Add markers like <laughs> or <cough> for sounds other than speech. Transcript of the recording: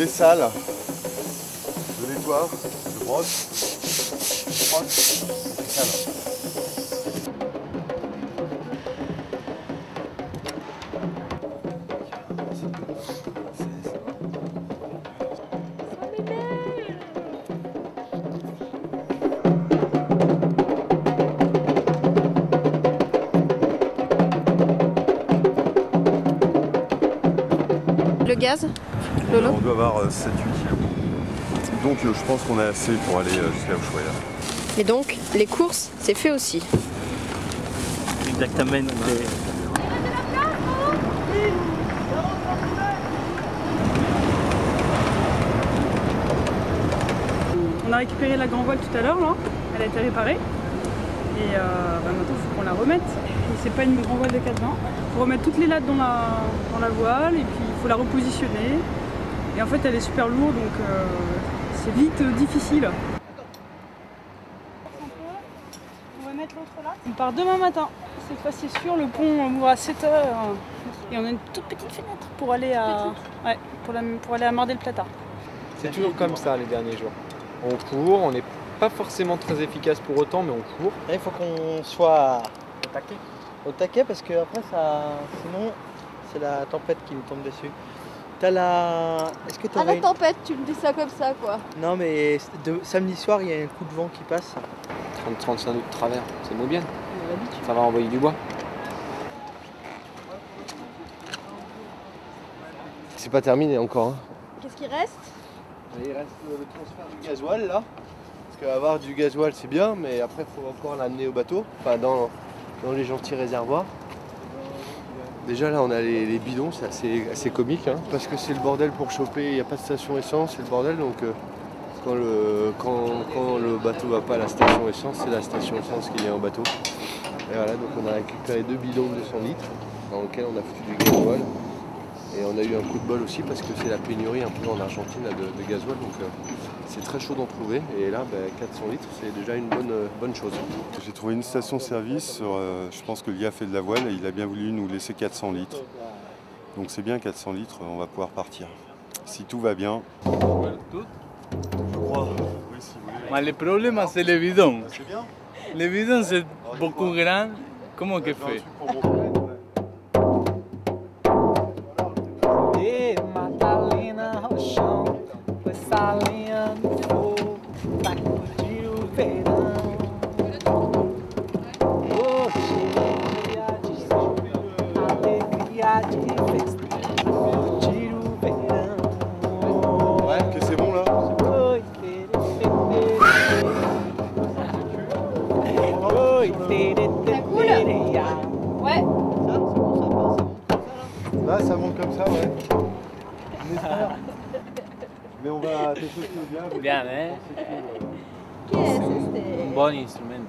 Je dessale, je nettoie, je brosse, je frotte, je dessale. Le gaz? Lolo On doit avoir 7-8 kilos. Donc euh, je pense qu'on a assez pour aller euh, jusqu'à Ushuaïa. Et donc, les courses, c'est fait aussi. Exactement. On a récupéré la grand voile tout à l'heure, là. Elle a été réparée. Et euh, bah, maintenant, il faut qu'on la remette. Et c'est pas une grand voile de 4 vents. Il faut remettre toutes les lattes dans la, dans la voile et puis il faut la repositionner. Et en fait, elle est super lourde, donc euh, c'est vite euh, difficile. On va mettre l'autre là. On part demain matin. Cette fois, c'est sûr, le pont ouvre à 7h. Et on a une toute petite fenêtre pour aller à, ouais, pour la- pour aller à Mar del Plata. C'est toujours comme ça les derniers jours. On court, on n'est pas forcément très efficace pour autant, mais on court. Là, il faut qu'on soit au taquet parce que après ça, sinon c'est la tempête qui nous tombe dessus. T'as la, est-ce que À t'aurais la une- tempête, tu me dis ça comme ça, quoi. Non mais de... samedi soir il y a un coup de vent qui passe. 30-35 nœuds de travers, c'est beau bien. Ça va envoyer du bois. C'est pas terminé encore. hein. Qu'est-ce qui reste? Il reste le transfert du gasoil là. Parce qu'avoir du gasoil c'est bien, mais après il faut encore l'amener au bateau, enfin dans, dans les gentils réservoirs. Déjà là on a les, bidons, c'est assez, comique hein, parce que c'est le bordel pour choper, il n'y a pas de station essence, c'est le bordel donc euh, quand, le, quand, bateau va pas à la station essence, c'est la station essence qui est en bateau. Et voilà donc on a récupéré deux bidons de 200 litres dans lesquels on a foutu du gasoil. Et on a eu un coup de bol aussi parce que c'est la pénurie un peu en Argentine là, de, de gasoil, donc euh, c'est très chaud d'en trouver. Et là, bah, 400 litres, c'est déjà une bonne, euh, bonne chose. J'ai trouvé une station-service, sur, euh, je pense que l'IA fait de la voile et il a bien voulu nous laisser 400 litres. Donc c'est bien 400 litres, on va pouvoir partir. Si tout va bien. Je crois. Oui, si vous voulez. Mais le problème, c'est le bidon. C'est bien Le bidon, c'est beaucoup grand. Comment que fait? Ouais. Ça, bon, monte comme ça, ouais. <laughs> Mais on va bien. Bien, hein Un bon instrument.